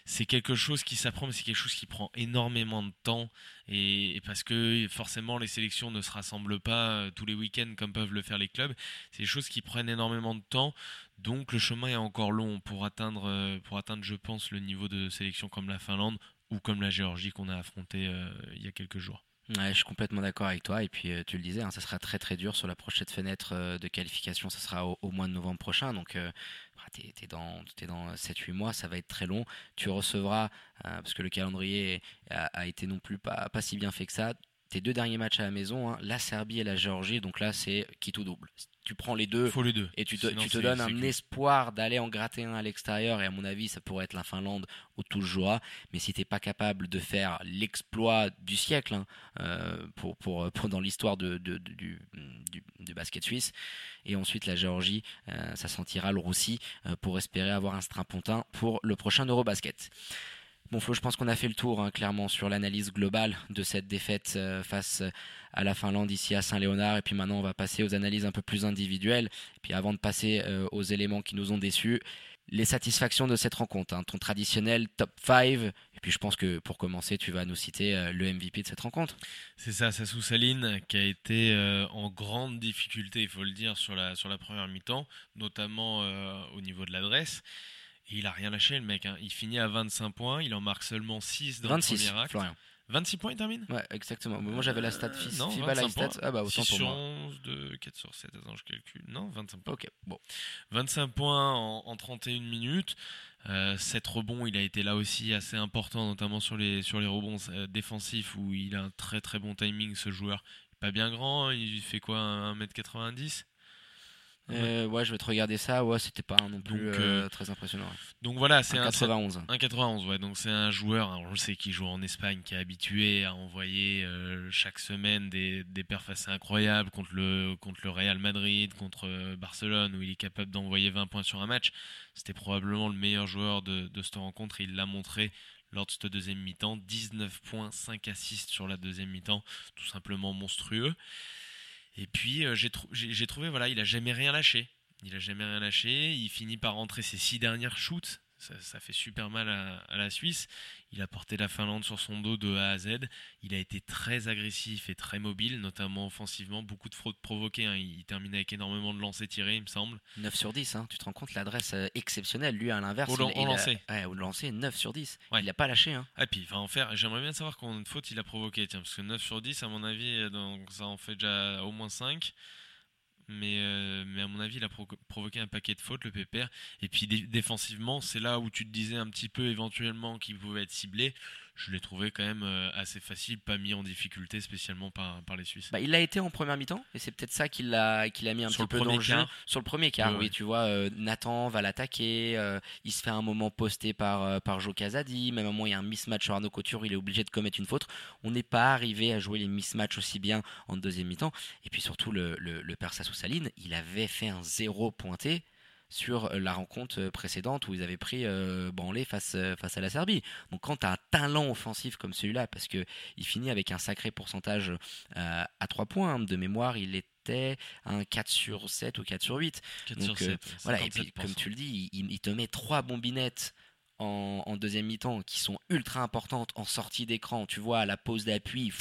c'est quelque chose qui s'apprend, mais c'est quelque chose qui prend énormément de temps. Et, parce que forcément, les sélections ne se rassemblent pas euh, tous les week-ends comme peuvent le faire les clubs. C'est des choses qui prennent énormément de temps. Donc le chemin est encore long pour atteindre, euh, je pense, le niveau de sélection comme la Finlande ou comme la Géorgie qu'on a affronté euh, il y a quelques jours. Je suis complètement d'accord avec toi. Et puis, euh, tu le disais, hein, ça sera très très dur sur la prochaine fenêtre euh, de qualification. Ça sera au, mois de novembre prochain. Donc, euh, tu es, dans, es dans 7-8 mois. Ça va être très long. Tu recevras, parce que le calendrier a, été non plus pas, pas si bien fait que ça, tes deux derniers matchs à la maison, hein, la Serbie et la Géorgie. Donc là, c'est qui tout double tu prends les deux, les deux. et tu te, tu te donnes un espoir d'aller en gratter un à l'extérieur et à mon avis ça pourrait être la Finlande où tout le jouera mais si tu n'es pas capable de faire l'exploit du siècle hein, euh, pour, pour, pour, dans l'histoire de, de, du, du, basket suisse et ensuite la Géorgie euh, ça sentira le roussi euh, pour espérer avoir un strapontin pour le prochain Eurobasket. Bon Flo, je pense qu'on a fait le tour hein, clairement sur l'analyse globale de cette défaite euh, face à la Finlande ici à Saint-Léonard. Et puis maintenant, on va passer aux analyses un peu plus individuelles. Et puis avant de passer euh, aux éléments qui nous ont déçus, les satisfactions de cette rencontre, hein, ton traditionnel top 5. Et puis je pense que pour commencer, tu vas nous citer euh, le MVP de cette rencontre. C'est ça, Sassou Saline, qui a été en grande difficulté, il faut le dire, sur la, sur la première mi-temps, notamment au niveau de l'adresse. Et il a rien lâché, le mec. Hein. Il finit à 25 points, il en marque seulement 6 dans 26, le premier acte. Florian. 26 points, il termine? Ouais, exactement. Moi, j'avais la stat euh, non, FIBA la stat. Ah bah, autant 6 pour sur 11, 2, 4 sur 7. Attends, je calcule. Non, 25 points. Ok, bon. 25 points en, en 31 minutes. Euh, 7 rebonds, il a été là aussi assez important, notamment sur les, sur les rebonds euh, défensifs où il a un très très bon timing, ce joueur. Pas bien grand, il fait quoi 1m90 euh, ouais, je vais te regarder ça. Ouais, c'était pas non plus euh, euh, très impressionnant. Donc voilà, c'est un 91. Un 91, ouais. Donc c'est un joueur, on le sait, qui joue en Espagne, qui est habitué à envoyer chaque semaine des, des perfs assez incroyables contre le, contre le Real Madrid, contre Barcelone, où il est capable d'envoyer 20 points sur un match. C'était probablement le meilleur joueur de, de cette rencontre il l'a montré lors de cette deuxième mi-temps. 19 points, 5 assists sur la deuxième mi-temps, tout simplement monstrueux. Et puis euh, j'ai trouvé, voilà, il a jamais rien lâché. Il a jamais rien lâché. Il finit par rentrer ses six dernières shoots. Ça, fait super mal à, la Suisse. Il a porté la Finlande sur son dos de A à Z. Il a été très agressif et très mobile, notamment offensivement. Beaucoup de fraudes provoquées. Hein. Il, termine avec énormément de lancers tirés, il me semble. 9 sur 10, hein. tu te rends compte l'adresse euh, exceptionnelle. Lui, à l'inverse, au, il, lancé. au lancer, 9 sur 10. Il n'a pas lâché. Hein. Ah, puis il va en faire. J'aimerais bien savoir combien de fautes il a provoqué. Tiens, parce que 9 sur 10, à mon avis, euh, donc, ça en fait déjà au moins 5. Mais, euh, mais à mon avis, il a provoqué un paquet de fautes, le pépère. Et puis défensivement, c'est là où tu te disais un petit peu éventuellement qu'il pouvait être ciblé je l'ai trouvé quand même euh, assez facile, pas mis en difficulté spécialement par, par les Suisses. Bah, il l'a été en première mi-temps et c'est peut-être ça qui l'a qu'il a mis un petit peu dans le jeu sur le premier quart. oui, tu vois, euh, Nathan va l'attaquer, euh, il se fait un moment posté par par Joe Casadi, même à un moment il y a un mismatch sur Arnaud Couture, il est obligé de commettre une faute. On n'est pas arrivé à jouer les mismatchs aussi bien en deuxième mi-temps et puis surtout le le, le Persa Saline, il avait fait un zéro pointé sur la rencontre précédente où ils avaient pris euh, branlé face, face à la Serbie. Donc quand tu as un talent offensif comme celui-là, parce qu'il finit avec un sacré pourcentage à 3 points, hein, de mémoire, il était un 4 sur 7 ou 4 sur 8. 4 sur 7, voilà, et puis comme tu le dis, il, il te met 3 bombinettes en, deuxième mi-temps qui sont ultra importantes en sortie d'écran. Tu vois, la pause d'appui,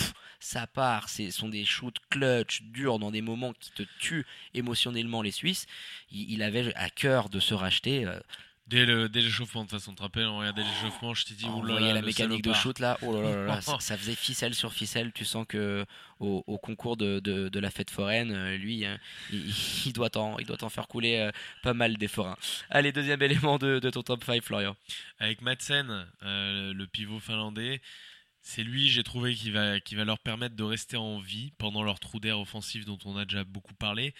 ça part. Ce sont des shoots clutch, durs, dans des moments qui te tuent émotionnellement les Suisses. Il, avait à cœur de se racheter. Euh, Dès l'échauffement, de toute façon, tu te rappelles, on regardait l'échauffement, je t'ai dit, oh, là la mécanique de shoot là, oh là là, ça, faisait ficelle sur ficelle. Tu sens que au, concours de, de, la fête foraine, euh, lui, hein, il, doit en, il doit en faire couler euh, pas mal des forains. Allez, deuxième élément de, ton top 5, Florian. Avec Madsen, euh, le pivot finlandais, c'est lui, j'ai trouvé, qui va, qui va leur permettre de rester en vie pendant leur trou d'air offensif dont on a déjà beaucoup parlé.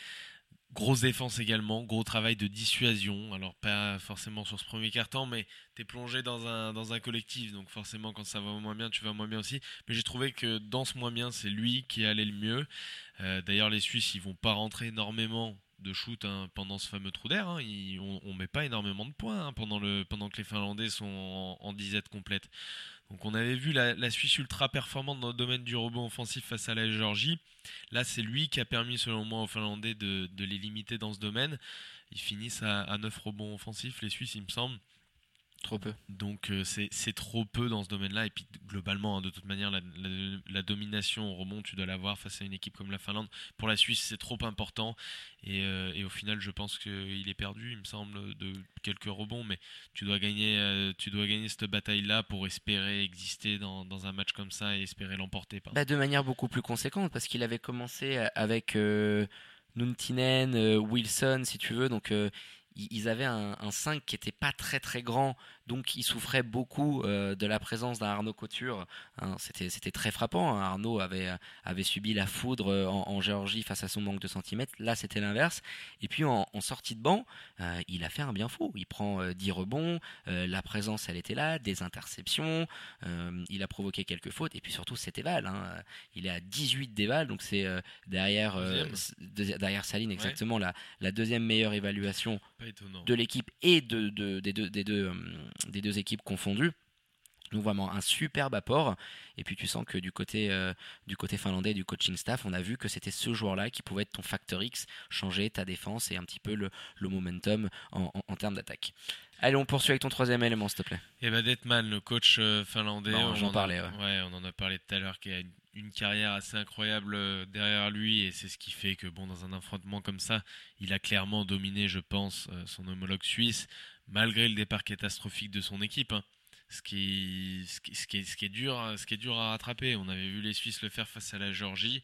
Grosse défense également, gros travail de dissuasion. Alors pas forcément sur ce premier carton, mais tu es plongé dans un, collectif, donc forcément quand ça va moins bien, tu vas moins bien aussi. Mais j'ai trouvé que dans ce moins bien, c'est lui qui allait le mieux. Euh, d'ailleurs, les Suisses, ils vont pas rentrer énormément de shoot hein, pendant ce fameux trou d'air. Hein. on, on met pas énormément de points hein, pendant, que les Finlandais sont en disette complète. Donc on avait vu la, Suisse ultra performante dans le domaine du rebond offensif face à la Géorgie. Là, c'est lui qui a permis, selon moi, aux Finlandais de, les limiter dans ce domaine. Ils finissent à, à 9 rebonds offensifs, les Suisses, il me semble. Trop peu. Donc euh, c'est trop peu dans ce domaine-là. Et puis globalement, hein, de toute manière, la, domination au rebond, tu dois l'avoir face à une équipe comme la Finlande. Pour la Suisse, c'est trop important. Et, euh, au final, je pense qu'il est perdu, il me semble, de quelques rebonds. Mais tu dois gagner, euh, tu dois gagner cette bataille-là pour espérer exister dans, un match comme ça et espérer l'emporter. Bah, de manière beaucoup plus conséquente, parce qu'il avait commencé avec Nuntinen, Wilson, si tu veux. Donc ils avaient un, un, 5 qui n'était pas très très grand donc il souffrait beaucoup euh, de la présence d'un Arnaud Couture. Hein, c'était, très frappant. Hein. Arnaud avait, avait subi la foudre euh, en, Géorgie face à son manque de centimètres. Là, c'était l'inverse. Et puis en, sortie de banc, euh, il a fait un bien fou. Il prend 10 rebonds, la présence, elle était là, des interceptions, il a provoqué quelques fautes. Et puis surtout, c'était Val. Hein. Il est à 18 déval, donc c'est derrière, derrière Saline exactement la, la deuxième meilleure évaluation de l'équipe et de, de, des deux, des deux des deux équipes confondues. Donc vraiment un superbe apport. Et puis tu sens que du côté, euh, du côté finlandais, du coaching staff, on a vu que c'était ce joueur-là qui pouvait être ton facteur X, changer ta défense et un petit peu le, momentum en, termes d'attaque. Allez, on poursuit avec ton troisième élément, s'il te plaît. Et eh ben Detman, le coach euh, finlandais, on, en parlait. Ouais. on en a parlé tout à l'heure, qui a une, carrière assez incroyable euh, derrière lui, et c'est ce qui fait que, bon, dans un affrontement comme ça, il a clairement dominé, je pense, son homologue suisse malgré le départ catastrophique de son équipe. Ce, qui, est, dur, à rattraper. On avait vu les Suisses le faire face à la Géorgie.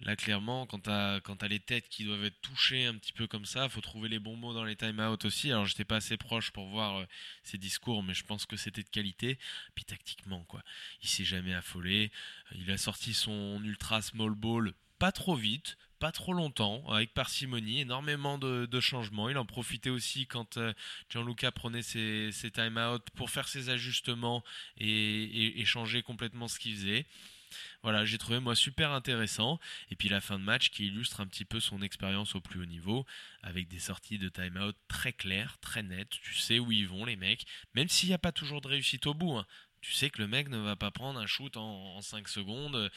Là, clairement, quand tu as, les têtes qui doivent être touchées un petit peu comme ça, faut trouver les bons mots dans les time-out aussi. Alors, j'étais pas assez proche pour voir euh, ses discours, mais je pense que c'était de qualité. Puis, tactiquement, quoi. Il s'est jamais affolé. Il a sorti son ultra small ball pas trop vite, pas trop longtemps, avec parcimonie, énormément de, changements. Il en profitait aussi quand euh, Gianluca prenait ses, ses time-out pour faire ses ajustements et, changer complètement ce qu'il faisait. Voilà, j'ai trouvé moi super intéressant. Et puis la fin de match qui illustre un petit peu son expérience au plus haut niveau, avec des sorties de time-out très claires, très nettes. Tu sais où ils vont les mecs, même s'il n'y a pas toujours de réussite au bout. Hein tu sais que le mec ne va pas prendre un shoot en, 5 secondes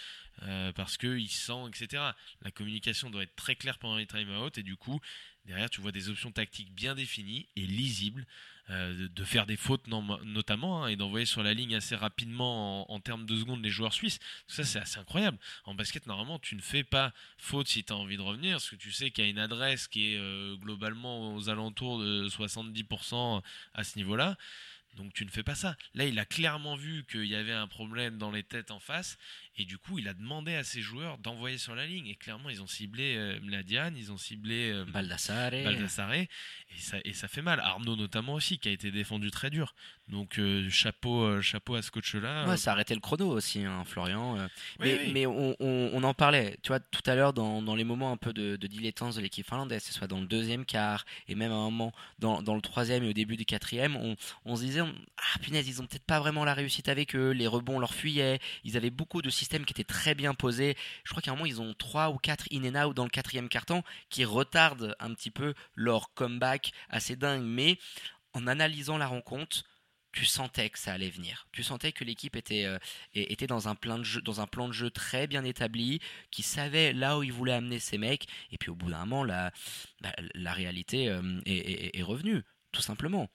euh, parce qu'il sent, etc. La communication doit être très claire pendant les time-out et du coup, derrière, tu vois des options tactiques bien définies et lisibles. Euh, de faire des fautes notamment hein, et d'envoyer sur la ligne assez rapidement en, termes de secondes les joueurs suisses. Ça, c'est assez incroyable. En basket, normalement, tu ne fais pas faute si tu as envie de revenir, parce que tu sais qu'il y a une adresse qui est euh, globalement aux alentours de 70% à ce niveau-là. Donc tu ne fais pas ça. Là, il a clairement vu qu'il y avait un problème dans les têtes en face et du coup, il a demandé à ses joueurs d'envoyer sur la ligne. Et clairement, ils ont ciblé euh, Mladian, ils ont ciblé euh, Baldassare. Et, ça, et ça fait mal. Arnaud notamment aussi, qui a été défendu très dur. Donc euh, chapeau, euh, chapeau à ce coach-là. Ouais, ça a arrêté le chrono aussi, hein, Florian. mais, mais on, on, en parlait, tu vois, tout à l'heure dans, dans, les moments un peu de, de dilettance de l'équipe finlandaise, que ce soit dans le deuxième quart et même à un moment dans, dans le troisième et au début du quatrième, on, on se disait ah punaise, ils ont peut-être pas vraiment la réussite avec eux, les rebonds leur fuyaient, ils avaient beaucoup de systèmes qui étaient très bien posés. Je crois qu'à un moment, ils ont 3 ou 4 in and out dans le quatrième carton qui retardent un petit peu leur comeback assez dingue. Mais en analysant la rencontre, tu sentais que ça allait venir. Tu sentais que l'équipe était, euh, était dans, un plan de jeu, dans un plan de jeu très bien établi, qui savait là où il voulait amener ses mecs. Et puis au bout d'un moment, la, bah, la, réalité euh, est, est, revenue, tout simplement.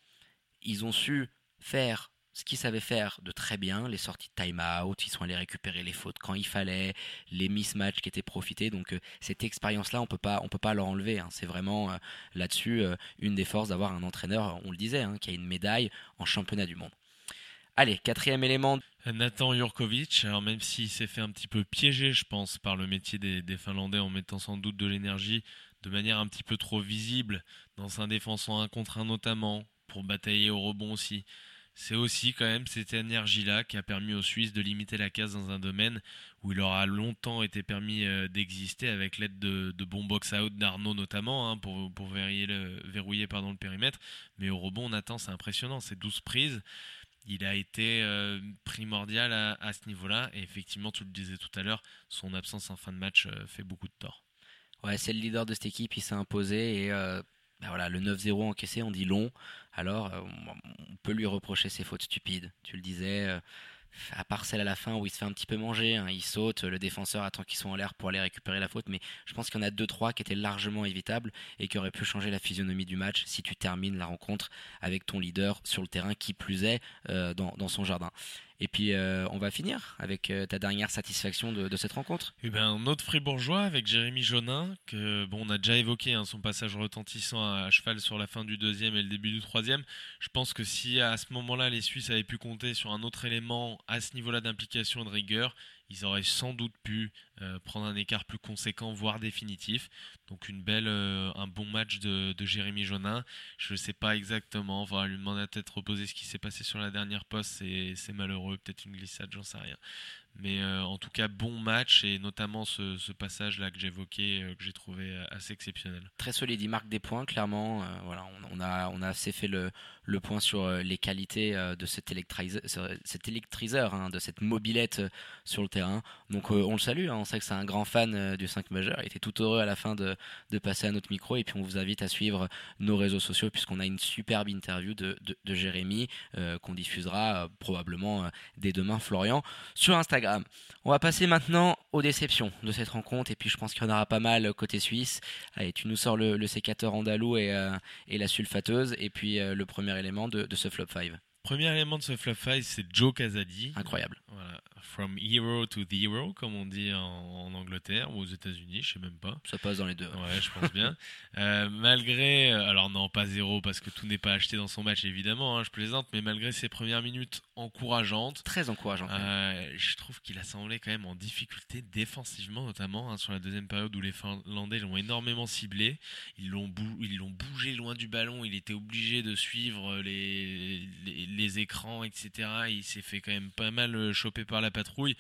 Ils ont su faire ce qu'ils savaient faire de très bien, les sorties de time-out, ils sont allés récupérer les fautes quand il fallait, les mismatchs qui étaient profités. Donc euh, cette expérience-là, on peut pas, on peut pas leur enlever. Hein. C'est vraiment euh, là-dessus euh, une des forces d'avoir un entraîneur, on le disait, hein, qui a une médaille en championnat du monde. Allez, quatrième élément. Nathan Jurkovic, alors même s'il s'est fait un petit peu piéger, je pense, par le métier des, des Finlandais en mettant sans doute de l'énergie de manière un petit peu trop visible dans un défenseur un contre un notamment, pour batailler au rebond aussi c'est aussi quand même cette énergie-là qui a permis aux Suisses de limiter la casse dans un domaine où il leur a longtemps été permis euh, d'exister avec l'aide de, bons box-out d'Arnaud notamment hein, pour, verrouiller, le, périmètre. Mais au rebond, on attend, c'est impressionnant, c'est 12 prises. Il a été euh, primordial à, ce niveau-là et effectivement, tu le disais tout à l'heure, son absence en fin de match euh, fait beaucoup de tort. Ouais, c'est le leader de cette équipe, il s'est imposé et voilà, le 9-0 encaissé, on dit long. Alors, euh, on peut lui reprocher ses fautes stupides. Tu le disais, euh, à part celle à la fin où il se fait un petit peu manger, hein, il saute, le défenseur attend qu'ils sont en l'air pour aller récupérer la faute, mais je pense qu'il y en a 2-3 qui étaient largement évitables et qui auraient pu changer la physionomie du match si tu termines la rencontre avec ton leader sur le terrain, qui plus est, euh, dans son jardin. Et puis euh, on va finir avec euh, ta dernière satisfaction de, cette rencontre. Eh ben, un autre fribourgeois avec Jérémy Jonin, que bon, on a déjà évoqué hein, son passage retentissant à, cheval sur la fin du deuxième et le début du troisième. Je pense que si à ce moment-là les Suisses avaient pu compter sur un autre élément à ce niveau-là d'implication et de rigueur, ils auraient sans doute pu euh, prendre un écart plus conséquent, voire définitif. Donc euh, un bon match de, Jérémy Jonin. Je ne sais pas exactement, on lui demander à tête reposer ce qui s'est passé sur la dernière poste, c'est malheureux, peut-être une glissade, j'en sais rien. Mais euh, en tout cas, bon match et notamment ce, passage-là que j'évoquais, euh, que j'ai trouvé euh, assez exceptionnel. Très solide, il marque des points, clairement. voilà, on, a, on a assez fait le, le point sur les qualités de cet électriseur, cet électriseur hein, de cette mobilette sur le terrain. Donc on le salue, hein. on sait que c'est un grand fan du 5 majeur. Il était tout heureux à la fin de, de, passer à notre micro et puis on vous invite à suivre nos réseaux sociaux puisqu'on a une superbe interview de, de, de Jérémy qu'on diffusera probablement dès demain, Florian, sur Instagram. On va passer maintenant aux déceptions de cette rencontre, et puis je pense qu'il y en aura pas mal côté suisse. Allez, tu nous sors le, sécateur andalou et, euh, la sulfateuse, et puis euh, le premier élément de, de ce flop 5. Premier élément de ce flop 5, c'est Joe Casadi. Incroyable. Voilà. From hero to the hero, comme on dit en, Angleterre ou aux États-Unis, je sais même pas. Ça passe dans les deux. Ouais, je pense bien. Euh, malgré, euh, alors non, pas zéro parce que tout n'est pas acheté dans son match évidemment, hein, je plaisante, mais malgré ses premières minutes encourageantes, très encourageantes, euh, je trouve qu'il a semblé quand même en difficulté défensivement, notamment hein, sur la deuxième période où les Finlandais l'ont énormément ciblé. Ils l'ont ils l'ont bougé loin du ballon. Il était obligé de suivre les, les, les écrans, etc. Il s'est fait quand même pas mal choper par la patrouille.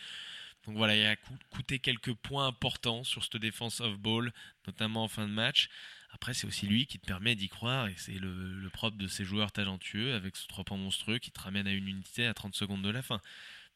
Donc voilà, il a coûté quelques points importants sur cette défense off-ball, notamment en fin de match. Après, c'est aussi lui qui te permet d'y croire, et c'est le, propre de ces joueurs talentueux, avec ce trois points monstrueux qui te ramène à une unité à 30 secondes de la fin.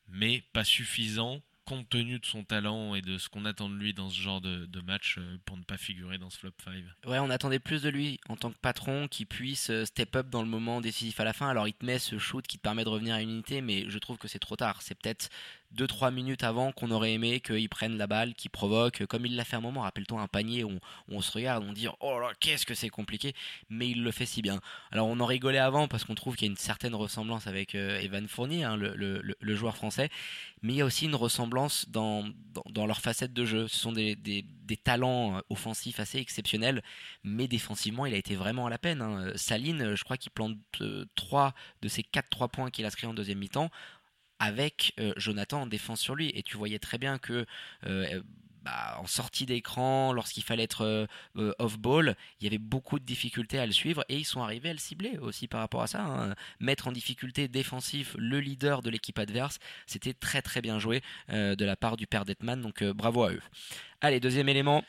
Mais pas suffisant compte tenu de son talent et de ce qu'on attend de lui dans ce genre de, match euh, pour ne pas figurer dans ce flop 5. Ouais, on attendait plus de lui en tant que patron qui puisse euh, step up dans le moment décisif à la fin. Alors il te met ce shoot qui te permet de revenir à une unité, mais je trouve que c'est trop tard. C'est peut-être 2-3 minutes avant qu'on aurait aimé qu'il prenne la balle, qu'il provoque, comme il l'a fait un moment, rappelle-toi un panier où on, se regarde, on dit oh là qu'est-ce que c'est compliqué, mais il le fait si bien. Alors on en rigolait avant parce qu'on trouve qu'il y a une certaine ressemblance avec euh, Evan Fournier, hein, le, joueur français, mais il y a aussi une ressemblance dans, dans, leur facette de jeu. Ce sont des, talents euh, offensifs assez exceptionnels, mais défensivement il a été vraiment à la peine. Hein. Saline, je crois qu'il plante 3 euh, de ses 4-3 points qu'il a inscrits en deuxième mi-temps avec euh, Jonathan en défense sur lui. Et tu voyais très bien que euh, bah, en sortie d'écran, lorsqu'il fallait être euh, off-ball, il y avait beaucoup de difficultés à le suivre et ils sont arrivés à le cibler aussi par rapport à ça. Hein. Mettre en difficulté défensif le leader de l'équipe adverse, c'était très très bien joué de la part du père Detman, donc bravo à eux. Allez, deuxième élément.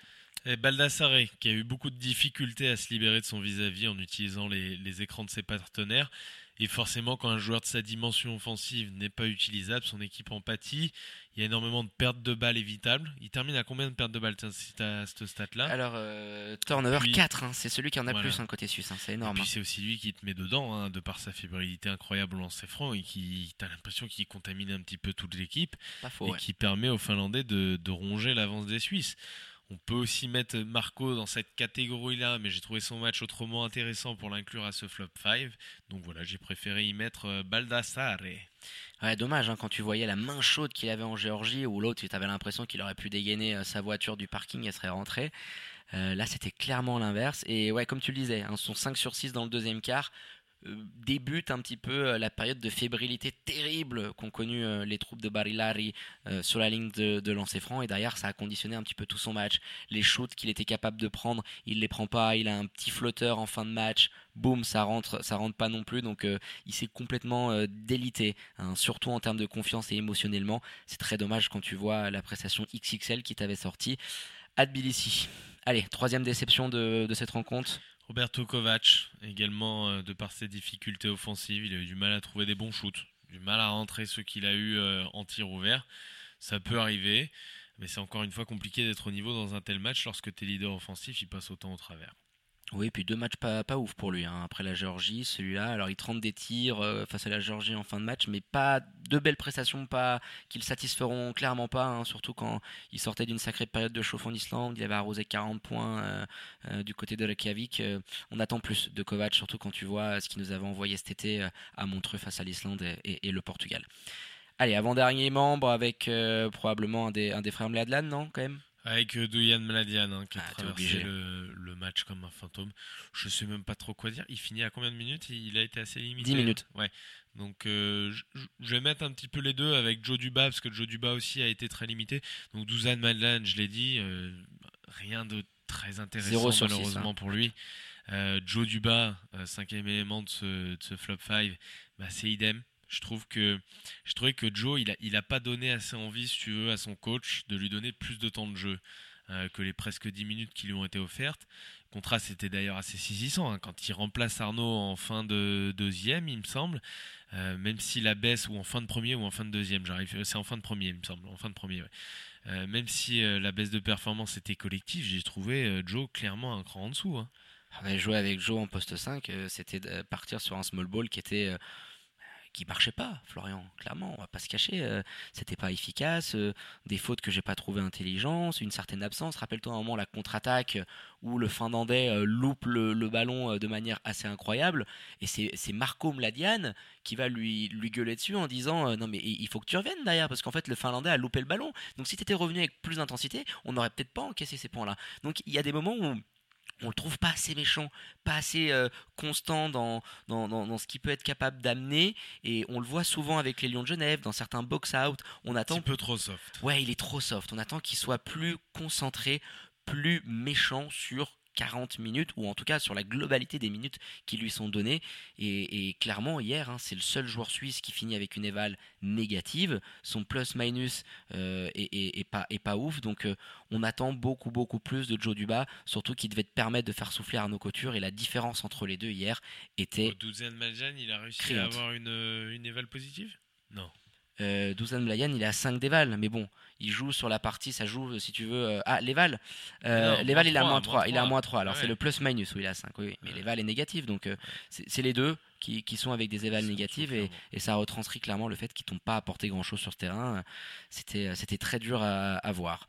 Et Baldassare, qui a eu beaucoup de difficultés à se libérer de son vis-à-vis en utilisant les écrans de ses partenaires. Et forcément, quand un joueur de sa dimension offensive n'est pas utilisable, son équipe en pâtit. Il y a énormément de pertes de balles évitables. Il termine à combien de pertes de balles si tu as cette stat-là? Alors, euh, turnover Puis- 4, hein, c'est celui qui en a Voilà. plus hein, côté suisse, hein, c'est Et énorme. puis c'est aussi lui qui te met dedans, hein, de par sa fébrilité incroyable au lancer franc et qui, t'as l'impression qu'il contamine un petit peu toute l'équipe hein. Et ouais. qui permet aux Finlandais de, de ronger l'avance des Suisses. On peut aussi mettre Marco dans cette catégorie-là, mais j'ai trouvé son match autrement intéressant pour l'inclure à ce flop 5. Donc voilà, j'ai préféré y mettre euh, Baldassare. Ouais, dommage, hein, quand tu voyais la main chaude qu'il avait en Géorgie, où l'autre, tu avais l'impression qu'il aurait pu dégainer euh, sa voiture du parking et serait rentré. Euh, là, c'était clairement l'inverse. Et ouais, comme tu le disais, hein, son 5 sur 6 dans le deuxième quart débute un petit peu euh, la période de fébrilité terrible qu'ont connu euh, les troupes de Barilari euh, sur la ligne de, lancer franc. Et derrière, ça a conditionné un petit peu tout son match. Les shoots qu'il était capable de prendre, il les prend pas. Il a un petit flotteur en fin de match. Boum, ça rentre, ça rentre pas non plus. Donc, il s'est complètement délité, hein, surtout en termes de confiance et émotionnellement. C'est très dommage quand tu vois la prestation XXL qui t'avait sorti à Tbilissi. Allez, troisième déception de cette rencontre. Roberto Kovac, également euh, de par ses difficultés offensives, il a eu du mal à trouver des bons shoots, du mal à rentrer ceux qu'il a eu euh, en tir ouvert. Ça peut arriver, mais c'est encore une fois compliqué d'être au niveau dans un tel match lorsque tes leaders offensifs ils passent autant au travers. Oui, puis deux matchs pas, ouf pour lui. hein. Après la Géorgie, celui-là, alors il tente des tirs euh, face à la Géorgie en fin de match, mais pas de belles prestations, pas qui le satisferont clairement pas. hein, surtout quand il sortait d'une sacrée période de chauffe en Islande, il avait arrosé 40 points euh, euh, du côté de Reykjavik. On attend plus de Kovac, surtout quand tu vois ce qu'il nous avait envoyé cet été à Montreux face à l'Islande et, le Portugal. Allez, avant-dernier membre avec probablement un des, un des frères Mladlan, non, quand même? Avec euh, Dujan Mladian hein, qui a Ah, traversé le, le match comme un fantôme. Je sais même pas trop quoi dire. Il finit à combien de minutes? Il a été assez limité. 10 minutes. Ouais. Donc euh, je- vais mettre un petit peu les deux avec Joe Duba parce que Joe Duba aussi a été très limité. Donc Dusan Mladian, je l'ai dit, euh, rien de très intéressant sur malheureusement hein. pour lui. Euh, Joe Duba, cinquième élément de ce, de ce flop 5, bah, c'est idem. Je trouve que je trouvais que Joe, il a, pas donné assez envie, si tu veux, à son coach de lui donner plus de temps de jeu euh, que les presque 10 minutes qui lui ont été offertes. Le contrat, c'était d'ailleurs assez saisissant hein, quand il remplace Arnaud en fin de deuxième, il me semble. Euh, même si la baisse ou en fin de premier ou en fin de deuxième, j'arrive, euh, c'est en fin de premier, il me semble, en fin de premier. même si la baisse de performance était collective, j'ai trouvé Joe clairement un cran en dessous. hein. Ah jouer avec Joe en poste 5, euh, c'était partir sur un small ball qui était qui marchait pas, Florian. Clairement, on va pas se cacher, euh, c'était pas efficace, euh, des fautes que j'ai pas trouvé intelligentes, une certaine absence. Rappelle-toi un moment la contre-attaque où le Finlandais euh, loupe le, le ballon de manière assez incroyable et c'est Marco Mladian qui va lui lui gueuler dessus en disant non mais il faut que tu reviennes derrière parce qu'en fait le Finlandais a loupé le ballon. Donc si tu revenu avec plus d'intensité, on n'aurait peut-être pas encaissé ces points-là. Donc il y a des moments où on le trouve pas assez méchant, pas assez euh, constant dans, dans, dans, dans ce qu'il peut être capable d'amener. Et on le voit souvent avec les Lions de Genève, dans certains box-out. On Un attend. petit peu trop soft. Ouais, il est trop soft. On attend qu'il soit plus concentré, plus méchant sur 40 minutes, ou en tout cas sur la globalité des minutes qui lui sont données. Et, et clairement, hier, hein, c'est le seul joueur suisse qui finit avec une éval négative. Son plus-minus euh, est, est- est pas, est pas ouf. Donc euh, on attend beaucoup, beaucoup plus de Joe Duba, surtout qu'il devait te permettre de faire souffler Arnaud Couture. Et la différence entre les deux hier était Dusan Maljan, il a réussi à avoir une, une éval positive? Non. Euh, Dusan Blayan, il est à 5 d'éval, mais bon, il joue sur la partie, ça joue, si tu veux. euh, ah, l'éval euh, Non, L'éval, moins il est à trois, moins 3. moins Il est à trois. moins 3. Alors, Ouais. c'est le plus-minus où il est à 5, oui. Mais Ouais. l'éval est négatif, donc euh, c'est les deux qui, qui sont avec des évals négatives et, et ça retranscrit clairement le fait qu'ils t'ont pas apporté grand-chose sur ce terrain. C'était c'était très dur à, à voir.